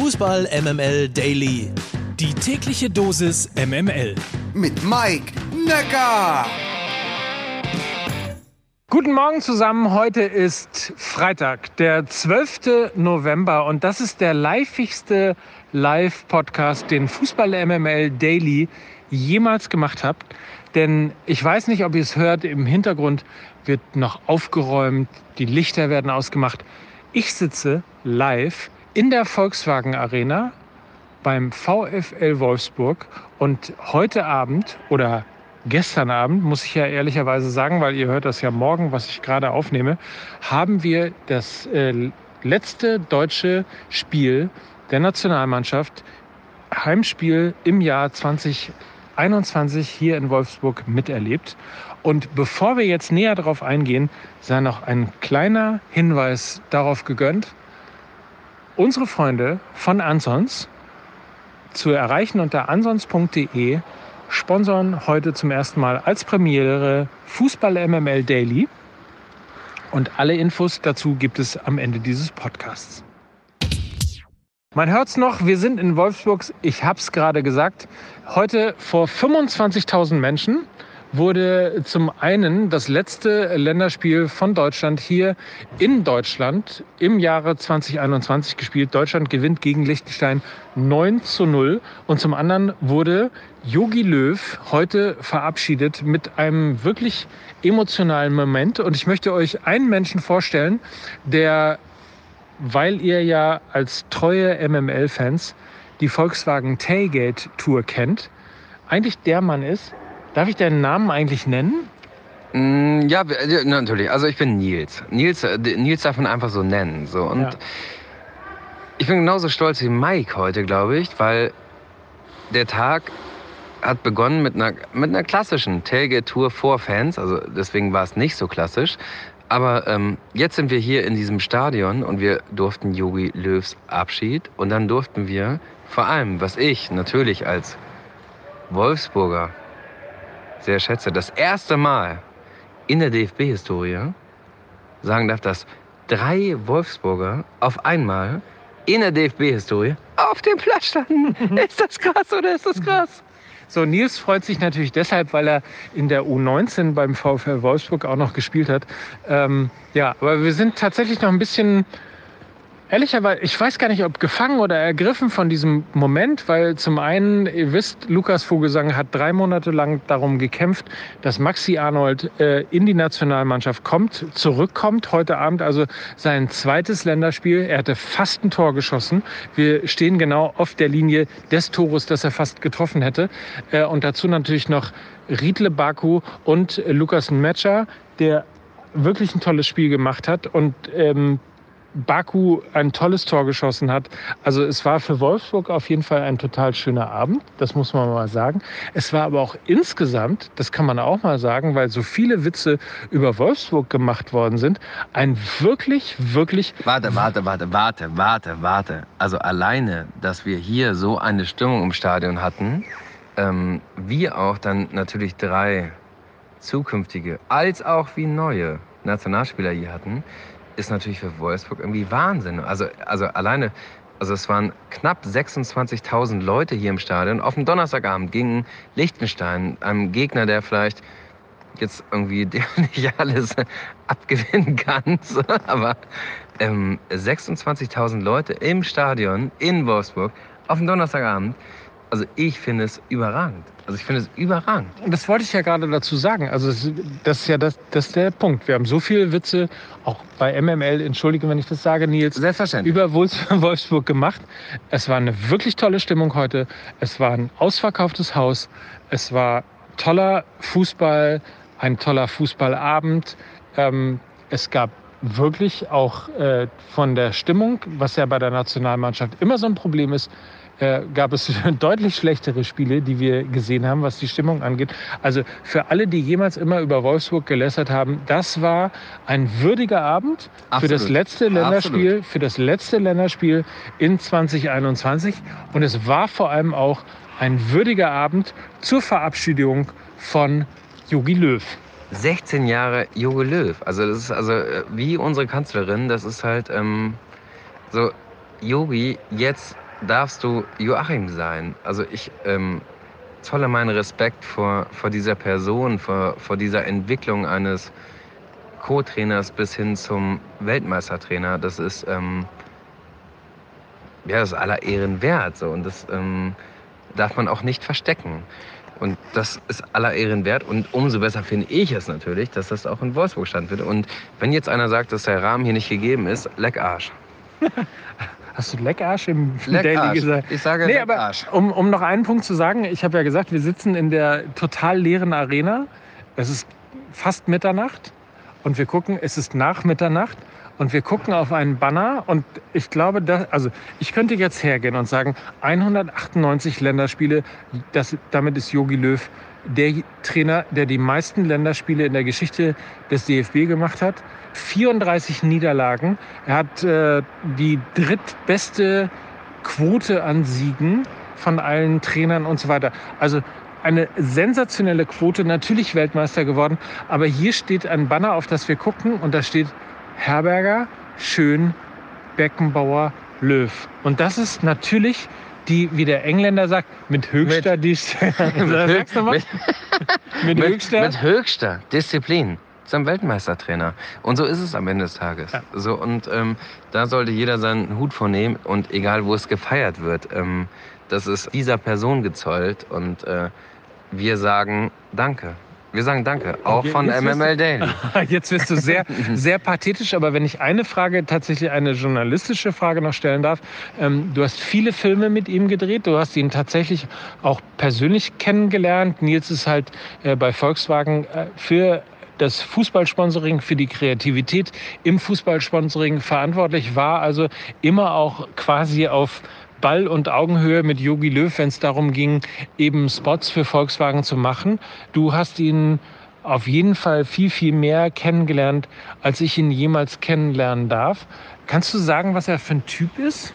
Fußball MML Daily. Die tägliche Dosis MML. Mit Mike Necker. Guten Morgen zusammen. Heute ist Freitag, der 12. November und das ist der livigste Live-Podcast, den Fußball MML Daily jemals gemacht hat. Denn ich weiß nicht, ob ihr es hört, im Hintergrund wird noch aufgeräumt, die Lichter werden ausgemacht. Ich sitze live in der Volkswagen Arena beim VfL Wolfsburg. Und heute Abend oder gestern Abend, muss ich ja ehrlicherweise sagen, weil ihr hört das ja morgen, was ich gerade aufnehme, haben wir das äh, letzte deutsche Spiel der Nationalmannschaft, Heimspiel im Jahr 2021 hier in Wolfsburg miterlebt. Und bevor wir jetzt näher darauf eingehen, sei noch ein kleiner Hinweis darauf gegönnt, unsere Freunde von Ansons zu erreichen unter ansons.de sponsern heute zum ersten Mal als Premiere Fußball MML Daily. Und alle Infos dazu gibt es am Ende dieses Podcasts. Man hört es noch, wir sind in Wolfsburg, ich habe es gerade gesagt, heute vor 25.000 Menschen wurde zum einen das letzte Länderspiel von Deutschland hier in Deutschland im Jahre 2021 gespielt. Deutschland gewinnt gegen Liechtenstein 9 zu 0. Und zum anderen wurde Yogi Löw heute verabschiedet mit einem wirklich emotionalen Moment. Und ich möchte euch einen Menschen vorstellen, der, weil ihr ja als treue MML-Fans die Volkswagen Tailgate Tour kennt, eigentlich der Mann ist, Darf ich deinen Namen eigentlich nennen? Mm, ja, natürlich. Also ich bin Nils. Nils, äh, Nils darf man einfach so nennen. So. Und ja. ich bin genauso stolz wie Mike heute, glaube ich, weil der Tag hat begonnen mit einer, mit einer klassischen Tailgate-Tour vor Fans. Also deswegen war es nicht so klassisch. Aber ähm, jetzt sind wir hier in diesem Stadion und wir durften Yogi Löws Abschied. Und dann durften wir vor allem, was ich natürlich als Wolfsburger sehr schätze, das erste Mal in der DFB-Historie sagen darf, dass drei Wolfsburger auf einmal in der DFB-Historie auf dem Platz standen. ist das krass oder ist das krass? So, Nils freut sich natürlich deshalb, weil er in der U19 beim VfL Wolfsburg auch noch gespielt hat. Ähm, ja, aber wir sind tatsächlich noch ein bisschen Ehrlicherweise, ich weiß gar nicht, ob gefangen oder ergriffen von diesem Moment, weil zum einen, ihr wisst, Lukas Vogelsang hat drei Monate lang darum gekämpft, dass Maxi Arnold äh, in die Nationalmannschaft kommt, zurückkommt. Heute Abend also sein zweites Länderspiel. Er hatte fast ein Tor geschossen. Wir stehen genau auf der Linie des Tores, das er fast getroffen hätte. Äh, und dazu natürlich noch Riedle Baku und Lukas Metscher, der wirklich ein tolles Spiel gemacht hat und ähm, Baku ein tolles Tor geschossen hat. Also es war für Wolfsburg auf jeden Fall ein total schöner Abend, das muss man mal sagen. Es war aber auch insgesamt, das kann man auch mal sagen, weil so viele Witze über Wolfsburg gemacht worden sind, ein wirklich, wirklich... Warte, warte, warte, warte, warte, warte. Also alleine, dass wir hier so eine Stimmung im Stadion hatten, ähm, wie auch dann natürlich drei zukünftige als auch wie neue Nationalspieler hier hatten, ist natürlich für Wolfsburg irgendwie Wahnsinn. Also, also alleine, also es waren knapp 26.000 Leute hier im Stadion auf dem Donnerstagabend gegen Liechtenstein, einem Gegner, der vielleicht jetzt irgendwie nicht alles abgewinnen kann, aber ähm, 26.000 Leute im Stadion in Wolfsburg auf dem Donnerstagabend also ich finde es überragend. Also ich finde es überragend. Das wollte ich ja gerade dazu sagen. Also das ist ja das, das ist der Punkt. Wir haben so viele Witze, auch bei MML, entschuldige, wenn ich das sage, Nils, Selbstverständlich. über Wolfsburg gemacht. Es war eine wirklich tolle Stimmung heute. Es war ein ausverkauftes Haus. Es war toller Fußball, ein toller Fußballabend. Ähm, es gab wirklich auch äh, von der Stimmung, was ja bei der Nationalmannschaft immer so ein Problem ist, äh, gab es deutlich schlechtere Spiele, die wir gesehen haben, was die Stimmung angeht. Also für alle, die jemals immer über Wolfsburg gelästert haben, das war ein würdiger Abend Absolut. für das letzte Länderspiel, Absolut. für das letzte Länderspiel in 2021. Und es war vor allem auch ein würdiger Abend zur Verabschiedung von Jogi Löw. 16 Jahre Jogi Löw. Also das ist also wie unsere Kanzlerin. Das ist halt ähm, so Yogi jetzt darfst du Joachim sein. Also ich ähm, zolle meinen Respekt vor, vor dieser Person, vor, vor dieser Entwicklung eines Co-Trainers bis hin zum Weltmeistertrainer. Das ist, ähm, ja, das ist aller Ehren wert. So. Und das ähm, darf man auch nicht verstecken. Und das ist aller Ehren wert. Und umso besser finde ich es natürlich, dass das auch in Wolfsburg standfindet. Und wenn jetzt einer sagt, dass der Rahmen hier nicht gegeben ist, leck Arsch. Hast du Leckarsch im Leck Daily gesagt? Ich sage Nee, leck aber um, um noch einen Punkt zu sagen, ich habe ja gesagt, wir sitzen in der total leeren Arena. Es ist fast Mitternacht und wir gucken, es ist nach Mitternacht und wir gucken auf einen Banner und ich glaube, dass, also ich könnte jetzt hergehen und sagen, 198 Länderspiele, das, damit ist Jogi Löw der Trainer, der die meisten Länderspiele in der Geschichte des DFB gemacht hat. 34 Niederlagen. Er hat äh, die drittbeste Quote an Siegen von allen Trainern und so weiter. Also eine sensationelle Quote, natürlich Weltmeister geworden. Aber hier steht ein Banner, auf das wir gucken und da steht Herberger, Schön, Beckenbauer, Löw. Und das ist natürlich die, wie der Engländer sagt, mit höchster mit, mit, mit, höchster mit höchster Disziplin zum Weltmeistertrainer. Und so ist es am Ende des Tages. Ja. So, und ähm, da sollte jeder seinen Hut vornehmen und egal wo es gefeiert wird, ähm, das ist dieser Person gezollt und äh, wir sagen Danke. Wir sagen Danke, auch Okay, von MML Daily. Jetzt wirst du sehr, sehr pathetisch, aber wenn ich eine Frage, tatsächlich eine journalistische Frage noch stellen darf. Ähm, du hast viele Filme mit ihm gedreht, du hast ihn tatsächlich auch persönlich kennengelernt. Nils ist halt äh, bei Volkswagen äh, für das Fußballsponsoring, für die Kreativität im Fußballsponsoring verantwortlich, war also immer auch quasi auf Ball- und Augenhöhe mit Yogi Löw, wenn es darum ging, eben Spots für Volkswagen zu machen. Du hast ihn auf jeden Fall viel, viel mehr kennengelernt, als ich ihn jemals kennenlernen darf. Kannst du sagen, was er für ein Typ ist?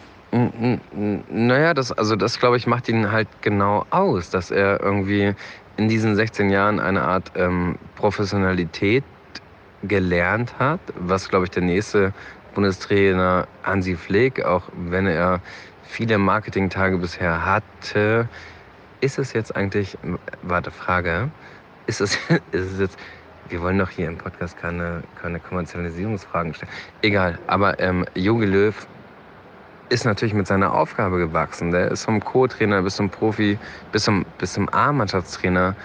Naja, das, also das glaube ich macht ihn halt genau aus, dass er irgendwie in diesen 16 Jahren eine Art ähm, Professionalität gelernt hat, was glaube ich der nächste Bundestrainer Hansi Flick, auch wenn er viele Marketingtage bisher hatte, ist es jetzt eigentlich, warte, Frage, ist es, ist es jetzt, wir wollen doch hier im Podcast keine, keine Kommerzialisierungsfragen stellen. Egal, aber ähm, Jogi Löw ist natürlich mit seiner Aufgabe gewachsen. Der ist vom Co-Trainer bis zum Profi, bis zum, bis zum A-Mannschaftstrainer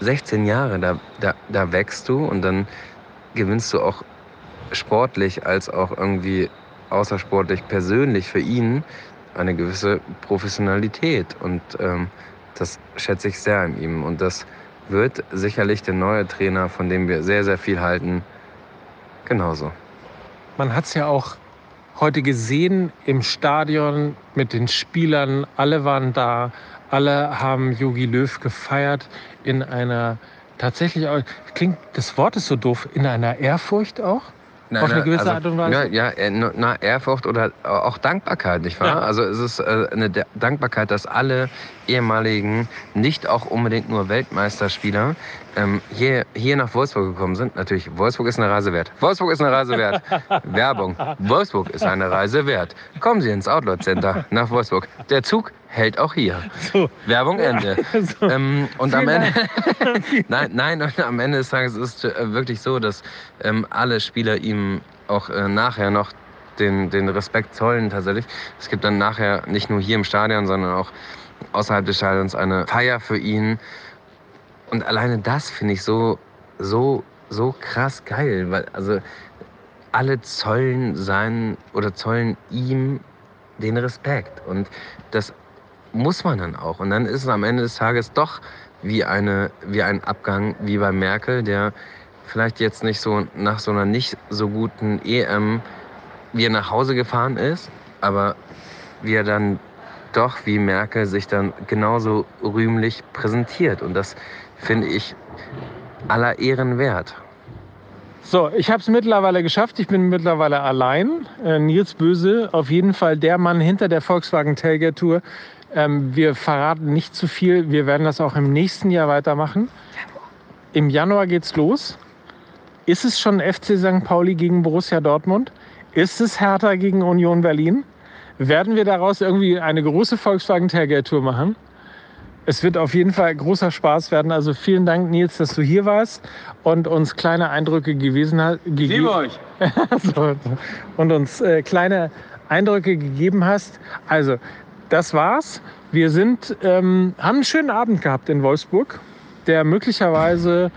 16 Jahre. Da, da, da wächst du und dann gewinnst du auch sportlich als auch irgendwie außersportlich persönlich für ihn eine gewisse Professionalität. Und ähm, das schätze ich sehr an ihm. Und das wird sicherlich der neue Trainer, von dem wir sehr, sehr viel halten, genauso. Man hat es ja auch heute gesehen im Stadion mit den Spielern. Alle waren da, alle haben Yogi Löw gefeiert in einer tatsächlich, klingt, das Wort ist so doof, in einer Ehrfurcht auch. Auf eine gewisse Art und Weise? also, Ja, ja äh, na, Ehrfurcht oder auch Dankbarkeit, nicht wahr? Ja. Also es ist äh, eine Da- Dankbarkeit, dass alle ehemaligen, nicht auch unbedingt nur Weltmeisterspieler, ähm, hier, hier nach Wolfsburg gekommen sind. Natürlich, Wolfsburg ist eine Reise wert. Wolfsburg ist eine Reise wert. Werbung. Wolfsburg ist eine Reise wert. Kommen Sie ins Outlet Center nach Wolfsburg. Der Zug hält auch hier. So. Werbung Ende. So. Ähm, und am Ende, nein, nein, und am Ende des Tages ist es äh, wirklich so, dass ähm, alle Spieler ihm auch äh, nachher noch den, den Respekt zollen tatsächlich. Es gibt dann nachher nicht nur hier im Stadion, sondern auch außerhalb des Stadions eine Feier für ihn. Und alleine das finde ich so, so, so krass geil, weil also alle zollen sein oder zollen ihm den Respekt. Und das muss man dann auch. Und dann ist es am Ende des Tages doch wie, eine, wie ein Abgang wie bei Merkel, der vielleicht jetzt nicht so nach so einer nicht so guten EM wie er nach Hause gefahren ist, aber wie er dann doch wie Merkel sich dann genauso rühmlich präsentiert. Und das finde ich aller Ehren wert. So, ich habe es mittlerweile geschafft. Ich bin mittlerweile allein. Äh, Nils Böse, auf jeden Fall der Mann hinter der Volkswagen Tailgate Tour. Ähm, wir verraten nicht zu viel. Wir werden das auch im nächsten Jahr weitermachen. Im Januar geht's los. Ist es schon FC St. Pauli gegen Borussia Dortmund? Ist es Hertha gegen Union Berlin? werden wir daraus irgendwie eine große Volkswagen Tour machen. Es wird auf jeden Fall großer Spaß werden. Also vielen Dank, Nils, dass du hier warst und uns kleine Eindrücke gewesen hast. Liebe euch! so, und uns äh, kleine Eindrücke gegeben hast. Also, das war's. Wir sind, ähm, haben einen schönen Abend gehabt in Wolfsburg, der möglicherweise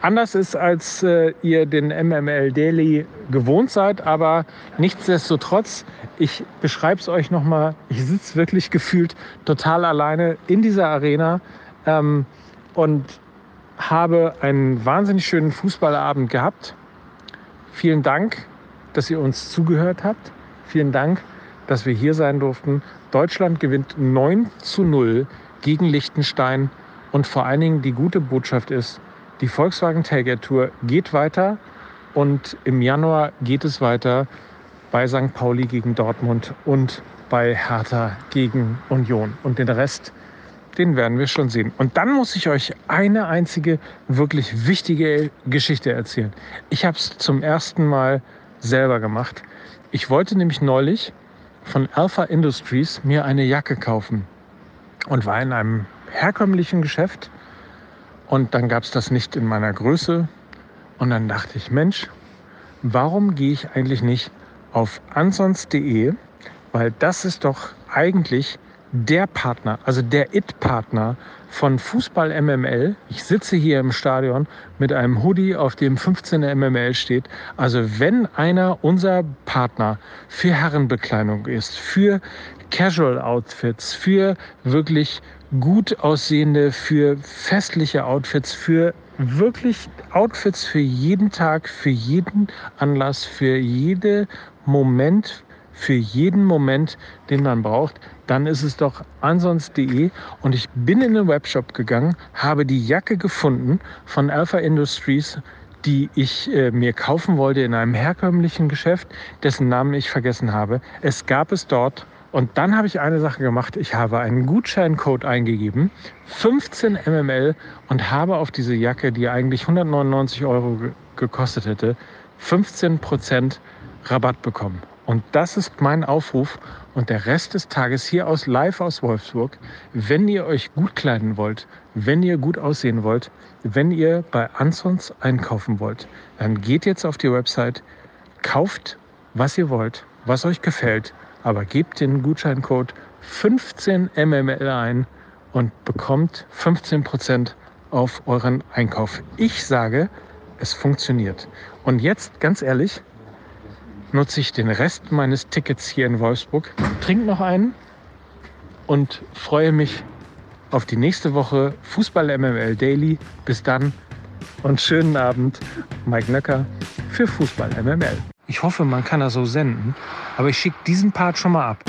anders ist, als äh, ihr den MML Daily gewohnt seid. Aber nichtsdestotrotz, ich beschreibe es euch nochmal, ich sitze wirklich gefühlt total alleine in dieser Arena ähm, und habe einen wahnsinnig schönen Fußballabend gehabt. Vielen Dank, dass ihr uns zugehört habt. Vielen Dank, dass wir hier sein durften. Deutschland gewinnt 9 zu 0 gegen Liechtenstein. Und vor allen Dingen die gute Botschaft ist, die Volkswagen Tailgate Tour geht weiter und im Januar geht es weiter bei St. Pauli gegen Dortmund und bei Hertha gegen Union. Und den Rest, den werden wir schon sehen. Und dann muss ich euch eine einzige wirklich wichtige Geschichte erzählen. Ich habe es zum ersten Mal selber gemacht. Ich wollte nämlich neulich von Alpha Industries mir eine Jacke kaufen und war in einem herkömmlichen Geschäft und dann gab es das nicht in meiner Größe. Und dann dachte ich, Mensch, warum gehe ich eigentlich nicht auf ansons.de? Weil das ist doch eigentlich der Partner, also der It-Partner von Fußball MML. Ich sitze hier im Stadion mit einem Hoodie, auf dem 15 MML steht. Also wenn einer unser Partner für Herrenbekleidung ist, für Casual Outfits, für wirklich gut aussehende, für festliche Outfits, für wirklich Outfits für jeden Tag, für jeden Anlass, für jeden Moment, für jeden Moment, den man braucht, dann ist es doch ansonst.de und ich bin in den Webshop gegangen, habe die Jacke gefunden von Alpha Industries, die ich äh, mir kaufen wollte in einem herkömmlichen Geschäft, dessen Namen ich vergessen habe. Es gab es dort und dann habe ich eine Sache gemacht. Ich habe einen Gutscheincode eingegeben, 15 MML, und habe auf diese Jacke, die eigentlich 199 Euro gekostet hätte, 15% Rabatt bekommen. Und das ist mein Aufruf und der Rest des Tages hier aus live aus Wolfsburg. Wenn ihr euch gut kleiden wollt, wenn ihr gut aussehen wollt, wenn ihr bei Ansons einkaufen wollt, dann geht jetzt auf die Website, kauft, was ihr wollt, was euch gefällt aber gebt den Gutscheincode 15MML ein und bekommt 15% auf euren Einkauf. Ich sage, es funktioniert. Und jetzt, ganz ehrlich, nutze ich den Rest meines Tickets hier in Wolfsburg, trinke noch einen und freue mich auf die nächste Woche Fußball MML Daily. Bis dann und schönen Abend. Mike Nöcker für Fußball MML. Ich hoffe, man kann das so senden, aber ich schicke diesen Part schon mal ab.